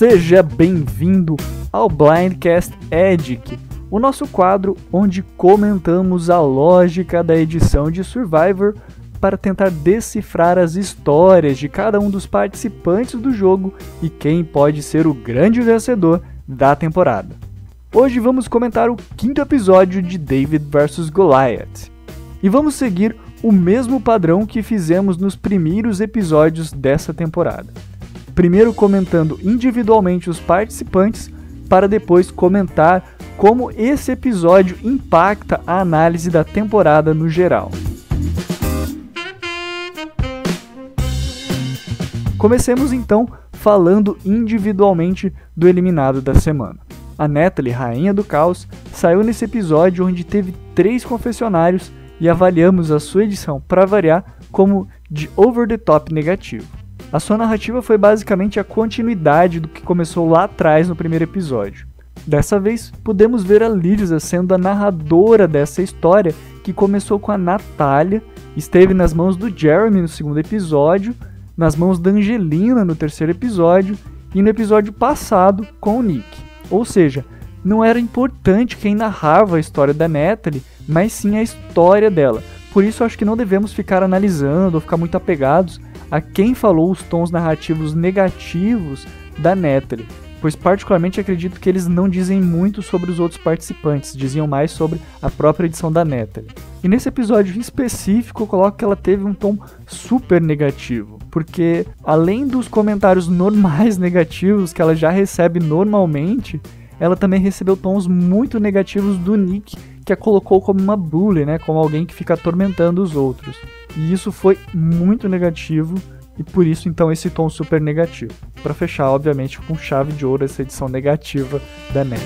Seja bem-vindo ao Blindcast Edic, o nosso quadro onde comentamos a lógica da edição de Survivor para tentar decifrar as histórias de cada um dos participantes do jogo e quem pode ser o grande vencedor da temporada. Hoje vamos comentar o quinto episódio de David vs Goliath. E vamos seguir o mesmo padrão que fizemos nos primeiros episódios dessa temporada. Primeiro comentando individualmente os participantes, para depois comentar como esse episódio impacta a análise da temporada no geral. Comecemos então falando individualmente do eliminado da semana. A Natalie, rainha do caos, saiu nesse episódio onde teve três confessionários e avaliamos a sua edição, para variar, como de over the top negativo. A sua narrativa foi basicamente a continuidade do que começou lá atrás no primeiro episódio. Dessa vez, podemos ver a Lisa sendo a narradora dessa história que começou com a Natália, esteve nas mãos do Jeremy no segundo episódio, nas mãos da Angelina no terceiro episódio e no episódio passado com o Nick. Ou seja, não era importante quem narrava a história da Natalie, mas sim a história dela. Por isso acho que não devemos ficar analisando ou ficar muito apegados a quem falou os tons narrativos negativos da Natalie pois particularmente acredito que eles não dizem muito sobre os outros participantes, diziam mais sobre a própria edição da Natalie. E nesse episódio em específico, eu coloco que ela teve um tom super negativo, porque além dos comentários normais negativos que ela já recebe normalmente, ela também recebeu tons muito negativos do Nick, que a colocou como uma bully, né, como alguém que fica atormentando os outros. E isso foi muito negativo e por isso então esse tom super negativo. Para fechar, obviamente, com chave de ouro essa edição negativa da Neca.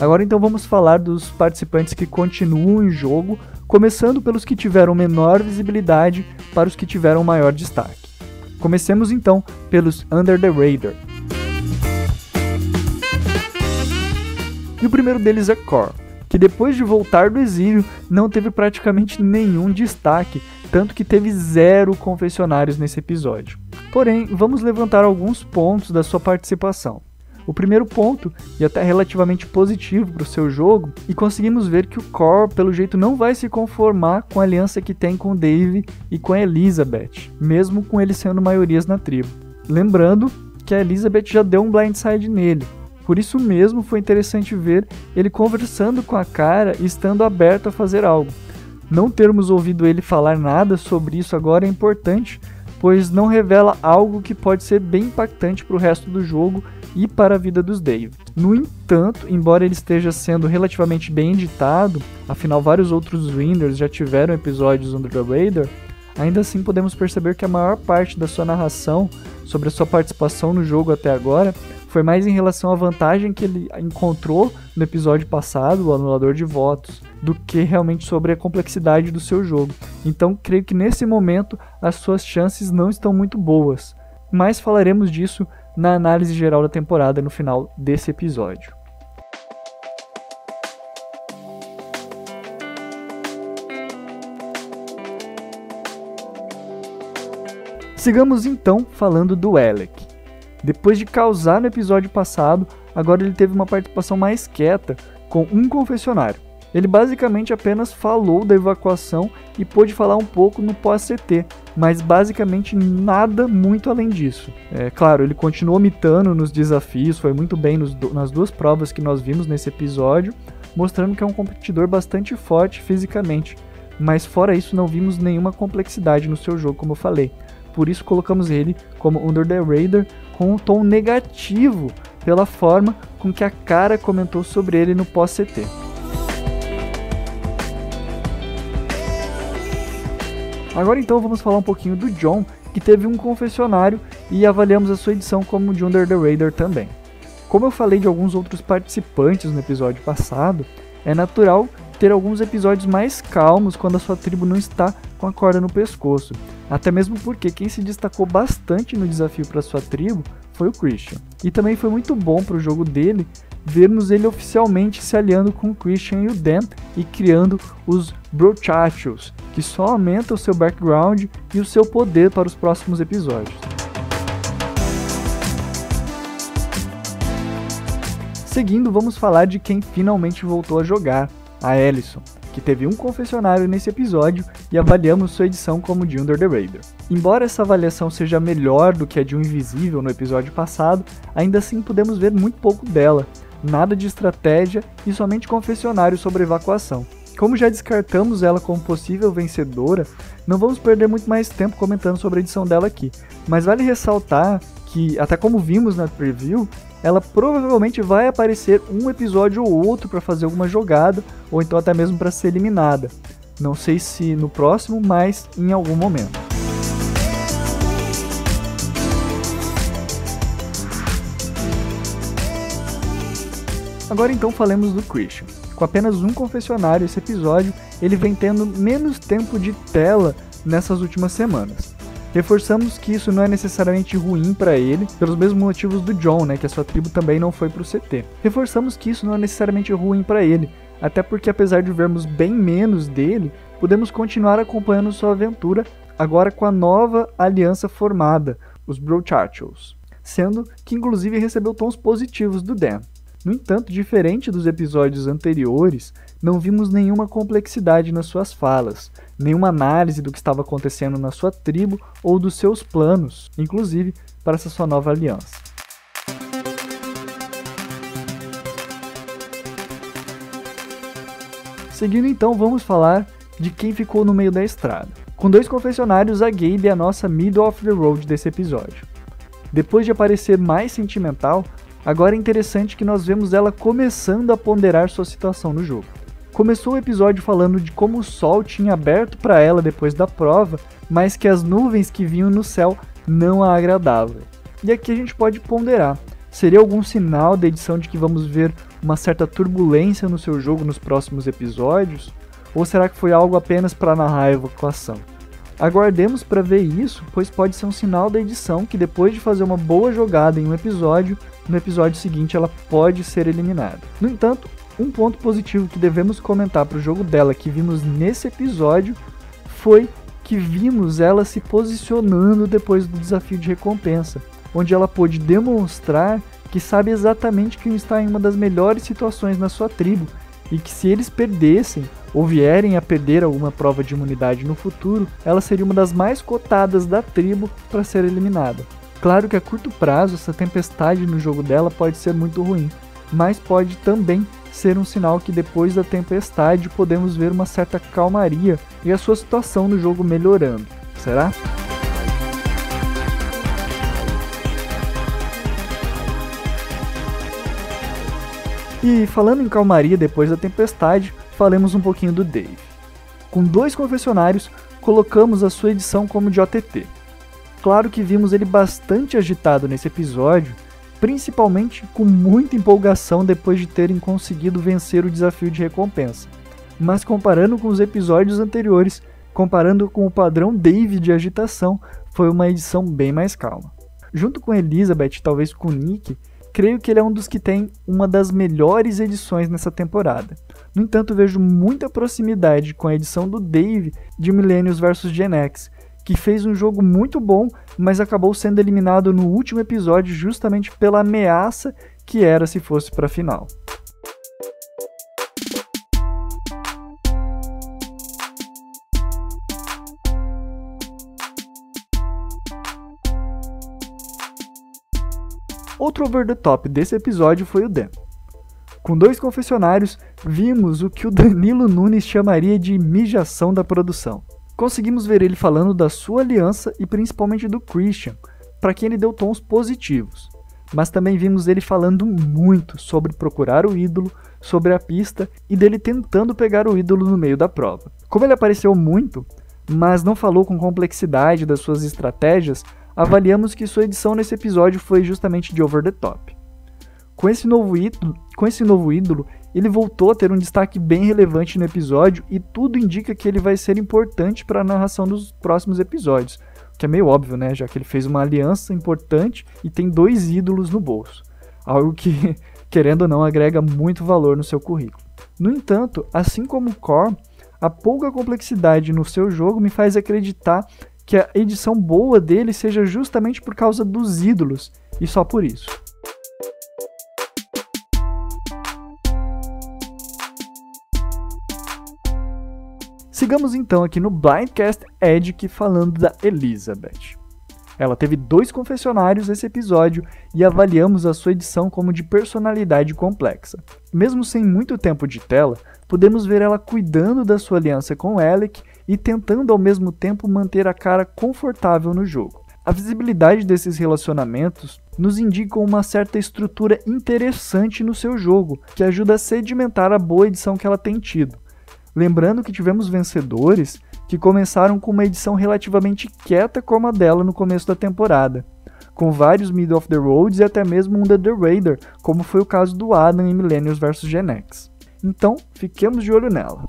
Agora então vamos falar dos participantes que continuam em jogo, começando pelos que tiveram menor visibilidade para os que tiveram maior destaque. Comecemos então pelos Under the Radar. E o primeiro deles é Core que depois de voltar do exílio não teve praticamente nenhum destaque, tanto que teve zero confessionários nesse episódio. Porém, vamos levantar alguns pontos da sua participação. O primeiro ponto, e até relativamente positivo para o seu jogo, e conseguimos ver que o Core, pelo jeito, não vai se conformar com a aliança que tem com Dave e com Elizabeth, mesmo com eles sendo maiorias na tribo. Lembrando que a Elizabeth já deu um blindside nele, por isso mesmo foi interessante ver ele conversando com a cara e estando aberto a fazer algo. Não termos ouvido ele falar nada sobre isso agora é importante, pois não revela algo que pode ser bem impactante para o resto do jogo e para a vida dos Dave. No entanto, embora ele esteja sendo relativamente bem editado, afinal vários outros Winners já tiveram episódios Under the Radar, ainda assim podemos perceber que a maior parte da sua narração sobre a sua participação no jogo até agora foi mais em relação à vantagem que ele encontrou no episódio passado, o anulador de votos, do que realmente sobre a complexidade do seu jogo. Então, creio que nesse momento as suas chances não estão muito boas, mas falaremos disso na análise geral da temporada no final desse episódio. Sigamos então falando do Alec. Depois de causar no episódio passado, agora ele teve uma participação mais quieta, com um confessionário. Ele basicamente apenas falou da evacuação e pôde falar um pouco no pós-CT, mas basicamente nada muito além disso. É claro, ele continuou mitando nos desafios, foi muito bem nos, nas duas provas que nós vimos nesse episódio, mostrando que é um competidor bastante forte fisicamente. Mas fora isso, não vimos nenhuma complexidade no seu jogo, como eu falei. Por isso colocamos ele como Under the Radar com um tom negativo pela forma com que a cara comentou sobre ele no pós-CT. Agora então vamos falar um pouquinho do John, que teve um confessionário e avaliamos a sua edição como de Under the Radar também. Como eu falei de alguns outros participantes no episódio passado, é natural ter alguns episódios mais calmos quando a sua tribo não está com a corda no pescoço. Até mesmo porque quem se destacou bastante no desafio para sua tribo foi o Christian. E também foi muito bom para o jogo dele vermos ele oficialmente se aliando com o Christian e o Dan e criando os Brochachos, que só aumenta o seu background e o seu poder para os próximos episódios. Seguindo, vamos falar de quem finalmente voltou a jogar, a Ellison, que teve um confessionário nesse episódio e avaliamos sua edição como de Under the Radar. Embora essa avaliação seja melhor do que a de um Invisível no episódio passado, ainda assim podemos ver muito pouco dela, nada de estratégia e somente confessionário sobre evacuação. Como já descartamos ela como possível vencedora, não vamos perder muito mais tempo comentando sobre a edição dela aqui, mas vale ressaltar que, até como vimos na preview, ela provavelmente vai aparecer um episódio ou outro para fazer alguma jogada, ou então até mesmo para ser eliminada. Não sei se no próximo, mas em algum momento. Agora então falemos do Christian. Com apenas um confessionário esse episódio, ele vem tendo menos tempo de tela nessas últimas semanas. Reforçamos que isso não é necessariamente ruim para ele, pelos mesmos motivos do John, né, que a sua tribo também não foi para o CT. Reforçamos que isso não é necessariamente ruim para ele, até porque apesar de vermos bem menos dele, podemos continuar acompanhando sua aventura agora com a nova aliança formada, os Brochachos, sendo que inclusive recebeu tons positivos do Dan. No entanto, diferente dos episódios anteriores, não vimos nenhuma complexidade nas suas falas, nenhuma análise do que estava acontecendo na sua tribo ou dos seus planos, inclusive para essa sua nova aliança. Seguindo então, vamos falar de quem ficou no meio da estrada. Com dois confessionários, a Gabe é a nossa middle of the road desse episódio. Depois de aparecer mais sentimental, Agora é interessante que nós vemos ela começando a ponderar sua situação no jogo. Começou o episódio falando de como o sol tinha aberto para ela depois da prova, mas que as nuvens que vinham no céu não a agradavam. E aqui a gente pode ponderar: seria algum sinal da edição de que vamos ver uma certa turbulência no seu jogo nos próximos episódios? Ou será que foi algo apenas para narrar a evacuação? Aguardemos para ver isso, pois pode ser um sinal da edição que depois de fazer uma boa jogada em um episódio, no episódio seguinte ela pode ser eliminada. No entanto, um ponto positivo que devemos comentar para o jogo dela que vimos nesse episódio foi que vimos ela se posicionando depois do desafio de recompensa, onde ela pôde demonstrar que sabe exatamente quem está em uma das melhores situações na sua tribo e que se eles perdessem ou vierem a perder alguma prova de imunidade no futuro, ela seria uma das mais cotadas da tribo para ser eliminada. Claro que a curto prazo essa tempestade no jogo dela pode ser muito ruim, mas pode também ser um sinal que depois da tempestade podemos ver uma certa calmaria e a sua situação no jogo melhorando. Será? E falando em calmaria depois da tempestade, falemos um pouquinho do Dave. Com dois confessionários, colocamos a sua edição como de OTT. Claro que vimos ele bastante agitado nesse episódio, principalmente com muita empolgação depois de terem conseguido vencer o desafio de recompensa. Mas comparando com os episódios anteriores, comparando com o padrão Dave de agitação, foi uma edição bem mais calma. Junto com Elizabeth, talvez com Nick, creio que ele é um dos que tem uma das melhores edições nessa temporada. No entanto, vejo muita proximidade com a edição do Dave de Millennials vs Gen X, que fez um jogo muito bom, mas acabou sendo eliminado no último episódio justamente pela ameaça que era se fosse para a final. Outro over the top desse episódio foi o Dan. Com dois confessionários, vimos o que o Danilo Nunes chamaria de mijação da produção. Conseguimos ver ele falando da sua aliança e principalmente do Christian, para quem ele deu tons positivos. Mas também vimos ele falando muito sobre procurar o ídolo, sobre a pista e dele tentando pegar o ídolo no meio da prova. Como ele apareceu muito, mas não falou com complexidade das suas estratégias, avaliamos que sua edição nesse episódio foi justamente de over the top. Com esse novo ídolo, com esse novo ídolo ele voltou a ter um destaque bem relevante no episódio e tudo indica que ele vai ser importante para a narração dos próximos episódios. O que é meio óbvio, né? Já que ele fez uma aliança importante e tem dois ídolos no bolso. Algo que querendo ou não, agrega muito valor no seu currículo. No entanto, assim como o Core, a pouca complexidade no seu jogo me faz acreditar que a edição boa dele seja justamente por causa dos ídolos e só por isso. Sigamos então aqui no Blindcast Edic falando da Elizabeth. Ela teve dois confessionários nesse episódio e avaliamos a sua edição como de personalidade complexa. Mesmo sem muito tempo de tela, podemos ver ela cuidando da sua aliança com Alec e tentando ao mesmo tempo manter a cara confortável no jogo. A visibilidade desses relacionamentos nos indica uma certa estrutura interessante no seu jogo, que ajuda a sedimentar a boa edição que ela tem tido. Lembrando que tivemos vencedores que começaram com uma edição relativamente quieta como a dela no começo da temporada, com vários Mid of the Roads e até mesmo um The Raider, como foi o caso do Adam em Millennials vs Gen X. Então, fiquemos de olho nela.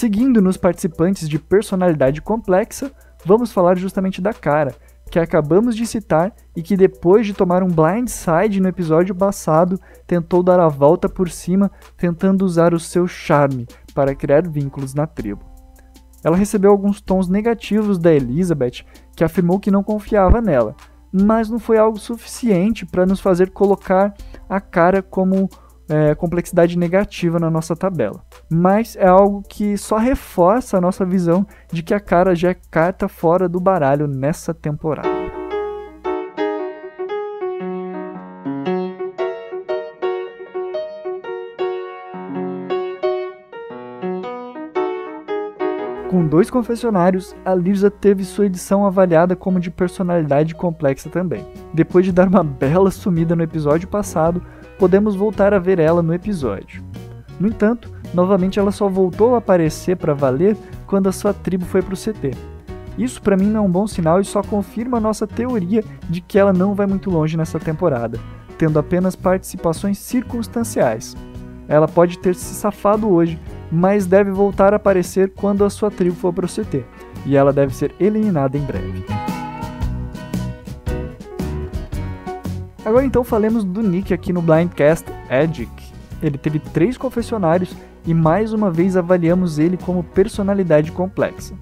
Seguindo nos participantes de personalidade complexa, vamos falar justamente da cara, que acabamos de citar e que depois de tomar um blindside no episódio passado, tentou dar a volta por cima, tentando usar o seu charme para criar vínculos na tribo. Ela recebeu alguns tons negativos da Elizabeth, que afirmou que não confiava nela, mas não foi algo suficiente para nos fazer colocar a cara como é, complexidade negativa na nossa tabela. Mas é algo que só reforça a nossa visão de que a cara já é carta fora do baralho nessa temporada. Com dois confessionários, a Lisa teve sua edição avaliada como de personalidade complexa também. Depois de dar uma bela sumida no episódio passado, podemos voltar a ver ela no episódio. No entanto, novamente ela só voltou a aparecer para valer quando a sua tribo foi para o CT. Isso para mim não é um bom sinal e só confirma a nossa teoria de que ela não vai muito longe nessa temporada, tendo apenas participações circunstanciais. Ela pode ter se safado hoje, mas deve voltar a aparecer quando a sua tribo for para o CT, e ela deve ser eliminada em breve. Agora então falemos do Nick aqui no Blindcast Edic. Ele teve três confessionários e mais uma vez avaliamos ele como personalidade complexa.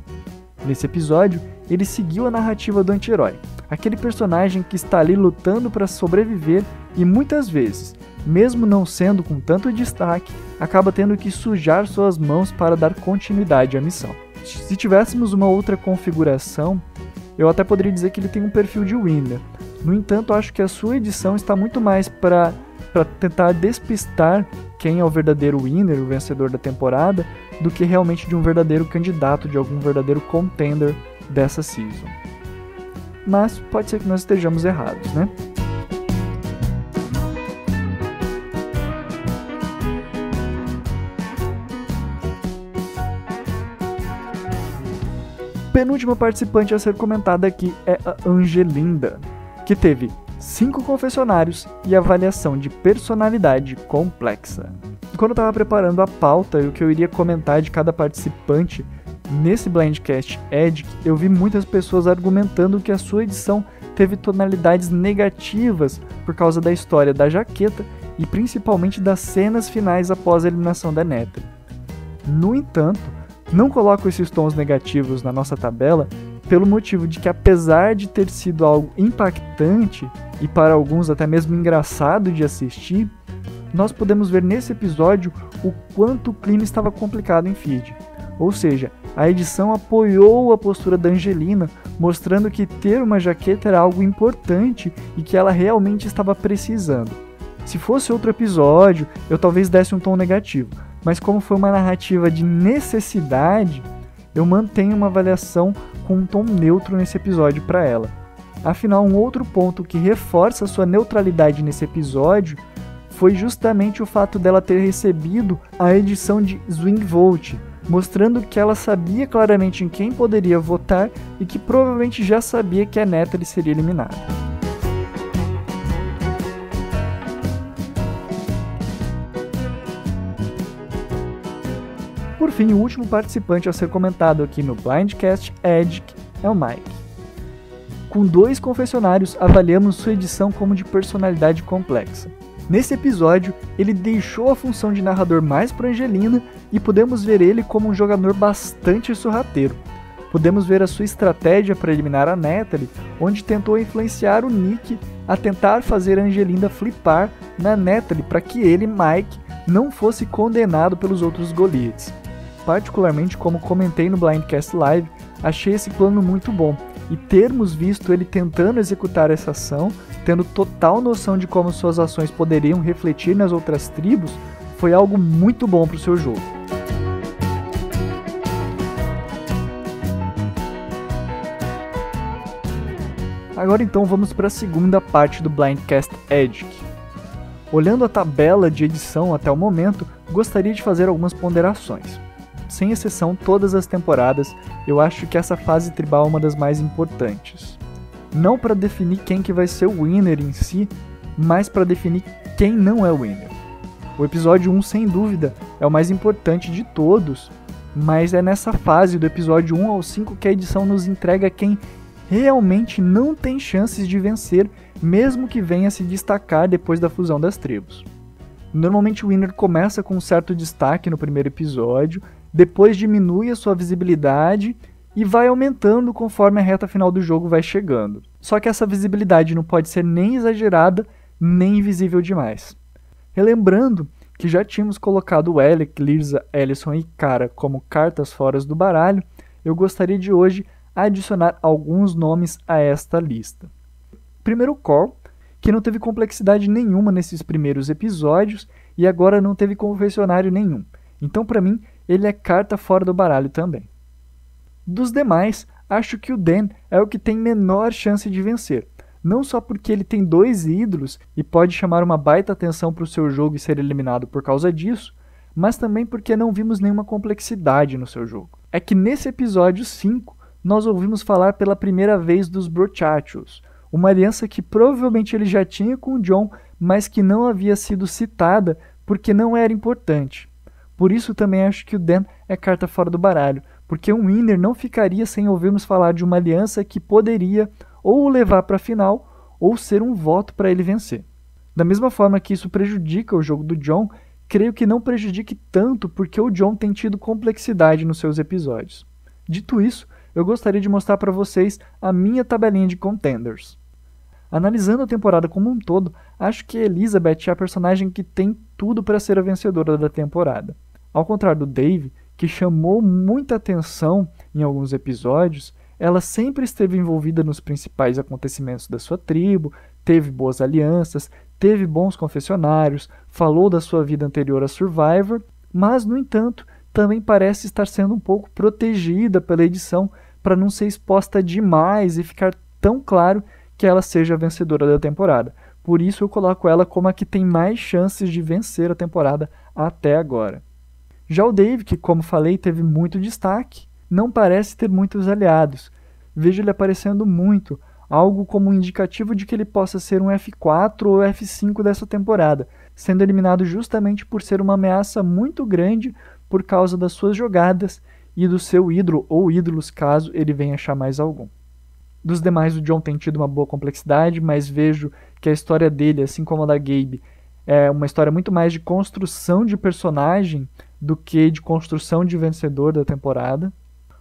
Nesse episódio, ele seguiu a narrativa do anti-herói, aquele personagem que está ali lutando para sobreviver e muitas vezes, mesmo não sendo com tanto destaque, acaba tendo que sujar suas mãos para dar continuidade à missão. Se tivéssemos uma outra configuração, eu até poderia dizer que ele tem um perfil de winner, no entanto, acho que a sua edição está muito mais para tentar despistar quem é o verdadeiro winner, o vencedor da temporada, do que realmente de um verdadeiro candidato, de algum verdadeiro contender dessa season. Mas pode ser que nós estejamos errados, né? Penúltima participante a ser comentada aqui é a Angelinda que teve cinco confessionários e avaliação de personalidade complexa. Quando eu estava preparando a pauta e o que eu iria comentar de cada participante nesse Blindcast Edge, eu vi muitas pessoas argumentando que a sua edição teve tonalidades negativas por causa da história da jaqueta e principalmente das cenas finais após a eliminação da Neta. No entanto, não coloco esses tons negativos na nossa tabela pelo motivo de que, apesar de ter sido algo impactante e para alguns até mesmo engraçado de assistir, nós podemos ver nesse episódio o quanto o clima estava complicado em feed. Ou seja, a edição apoiou a postura da Angelina, mostrando que ter uma jaqueta era algo importante e que ela realmente estava precisando. Se fosse outro episódio, eu talvez desse um tom negativo, mas como foi uma narrativa de necessidade, eu mantenho uma avaliação com um tom neutro nesse episódio para ela. Afinal, um outro ponto que reforça sua neutralidade nesse episódio foi justamente o fato dela ter recebido a edição de Swing Vote, mostrando que ela sabia claramente em quem poderia votar e que provavelmente já sabia que a Natalie seria eliminada. Fim, o último participante a ser comentado aqui no Blindcast Edge é o Mike. Com dois confessionários, avaliamos sua edição como de personalidade complexa. Nesse episódio, ele deixou a função de narrador mais para Angelina e podemos ver ele como um jogador bastante sorrateiro. Podemos ver a sua estratégia para eliminar a Natalie, onde tentou influenciar o Nick a tentar fazer Angelina flipar na Natalie para que ele, Mike, não fosse condenado pelos outros Goliaths. Particularmente, como comentei no Blindcast Live, achei esse plano muito bom, e termos visto ele tentando executar essa ação, tendo total noção de como suas ações poderiam refletir nas outras tribos, foi algo muito bom para o seu jogo. Agora então vamos para a segunda parte do Blindcast Edge. Olhando a tabela de edição até o momento, gostaria de fazer algumas ponderações sem exceção todas as temporadas, eu acho que essa fase tribal é uma das mais importantes. Não para definir quem que vai ser o winner em si, mas para definir quem não é o winner. O episódio 1, sem dúvida, é o mais importante de todos, mas é nessa fase do episódio 1 ao 5 que a edição nos entrega quem realmente não tem chances de vencer, mesmo que venha se destacar depois da fusão das tribos. Normalmente o winner começa com um certo destaque no primeiro episódio, depois diminui a sua visibilidade e vai aumentando conforme a reta final do jogo vai chegando. Só que essa visibilidade não pode ser nem exagerada, nem invisível demais. Relembrando que já tínhamos colocado Alec, Lirza, Ellison e Cara como cartas fora do baralho, eu gostaria de hoje adicionar alguns nomes a esta lista. Primeiro Cor, que não teve complexidade nenhuma nesses primeiros episódios e agora não teve confessionário nenhum. Então, para mim, ele é carta fora do baralho também. Dos demais, acho que o Dan é o que tem menor chance de vencer. Não só porque ele tem dois ídolos e pode chamar uma baita atenção para o seu jogo e ser eliminado por causa disso, mas também porque não vimos nenhuma complexidade no seu jogo. É que nesse episódio 5, nós ouvimos falar pela primeira vez dos Brochachos, uma aliança que provavelmente ele já tinha com o John, mas que não havia sido citada porque não era importante. Por isso também acho que o Dan é carta fora do baralho, porque um winner não ficaria sem ouvirmos falar de uma aliança que poderia ou o levar para a final ou ser um voto para ele vencer. Da mesma forma que isso prejudica o jogo do John, creio que não prejudique tanto porque o John tem tido complexidade nos seus episódios. Dito isso, eu gostaria de mostrar para vocês a minha tabelinha de contenders. Analisando a temporada como um todo, acho que Elizabeth é a personagem que tem tudo para ser a vencedora da temporada. Ao contrário do Dave, que chamou muita atenção em alguns episódios, ela sempre esteve envolvida nos principais acontecimentos da sua tribo, teve boas alianças, teve bons confessionários, falou da sua vida anterior a Survivor, mas, no entanto, também parece estar sendo um pouco protegida pela edição para não ser exposta demais e ficar tão claro que ela seja a vencedora da temporada. Por isso eu coloco ela como a que tem mais chances de vencer a temporada até agora. Já o Dave, que como falei teve muito destaque, não parece ter muitos aliados. Vejo ele aparecendo muito, algo como um indicativo de que ele possa ser um F4 ou F5 dessa temporada, sendo eliminado justamente por ser uma ameaça muito grande por causa das suas jogadas e do seu ídolo ou ídolos, caso ele venha achar mais algum. Dos demais, o John tem tido uma boa complexidade, mas vejo que a história dele, assim como a da Gabe, é uma história muito mais de construção de personagem do que de construção de vencedor da temporada.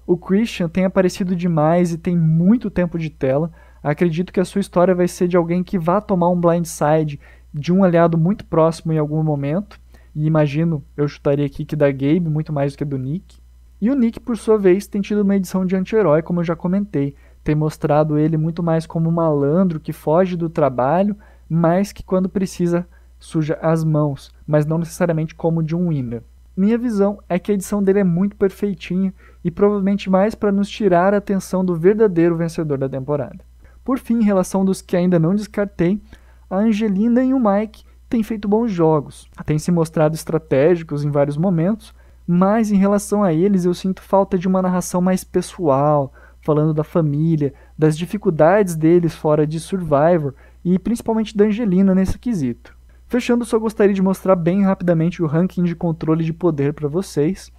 O Christian tem aparecido demais e tem muito tempo de tela. Acredito que a sua história vai ser de alguém que vá tomar um blindside de um aliado muito próximo em algum momento. E imagino, eu chutaria aqui que da Gabe muito mais do que do Nick. E o Nick, por sua vez, tem tido uma edição de anti-herói, como eu já comentei. Tem mostrado ele muito mais como um malandro que foge do trabalho, mas que quando precisa suja as mãos, mas não necessariamente como de um winner. Minha visão é que a edição dele é muito perfeitinha e provavelmente mais para nos tirar a atenção do verdadeiro vencedor da temporada. Por fim, em relação dos que ainda não descartei, a Angelina e o Mike têm feito bons jogos, têm se mostrado estratégicos em vários momentos, mas em relação a eles eu sinto falta de uma narração mais pessoal, falando da família, das dificuldades deles fora de Survivor e principalmente da Angelina nesse quesito. Fechando, só gostaria de mostrar bem rapidamente o ranking de controle de poder para vocês.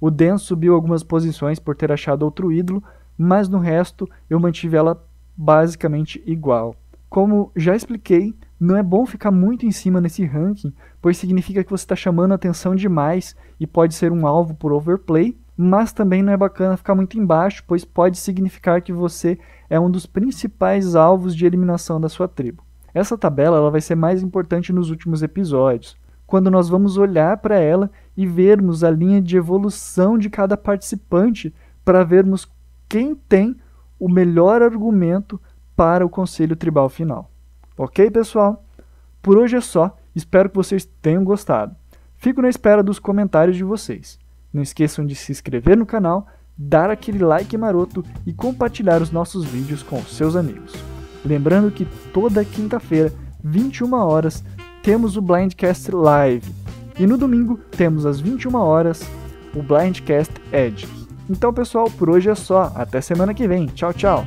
O Dan subiu algumas posições por ter achado outro ídolo, mas no resto eu mantive ela basicamente igual. Como já expliquei, não é bom ficar muito em cima nesse ranking, pois significa que você está chamando atenção demais e pode ser um alvo por overplay, mas também não é bacana ficar muito embaixo, pois pode significar que você é um dos principais alvos de eliminação da sua tribo. Essa tabela ela vai ser mais importante nos últimos episódios, quando nós vamos olhar para ela e vermos a linha de evolução de cada participante para vermos quem tem o melhor argumento para o conselho tribal final. Ok, pessoal? Por hoje é só. Espero que vocês tenham gostado. Fico na espera dos comentários de vocês. Não esqueçam de se inscrever no canal, dar aquele like maroto e compartilhar os nossos vídeos com seus amigos. Lembrando que toda quinta-feira, 21 horas, temos o Blindcast Live. E no domingo temos às 21 horas o Blindcast Edge. Então, pessoal, por hoje é só. Até semana que vem. Tchau, tchau.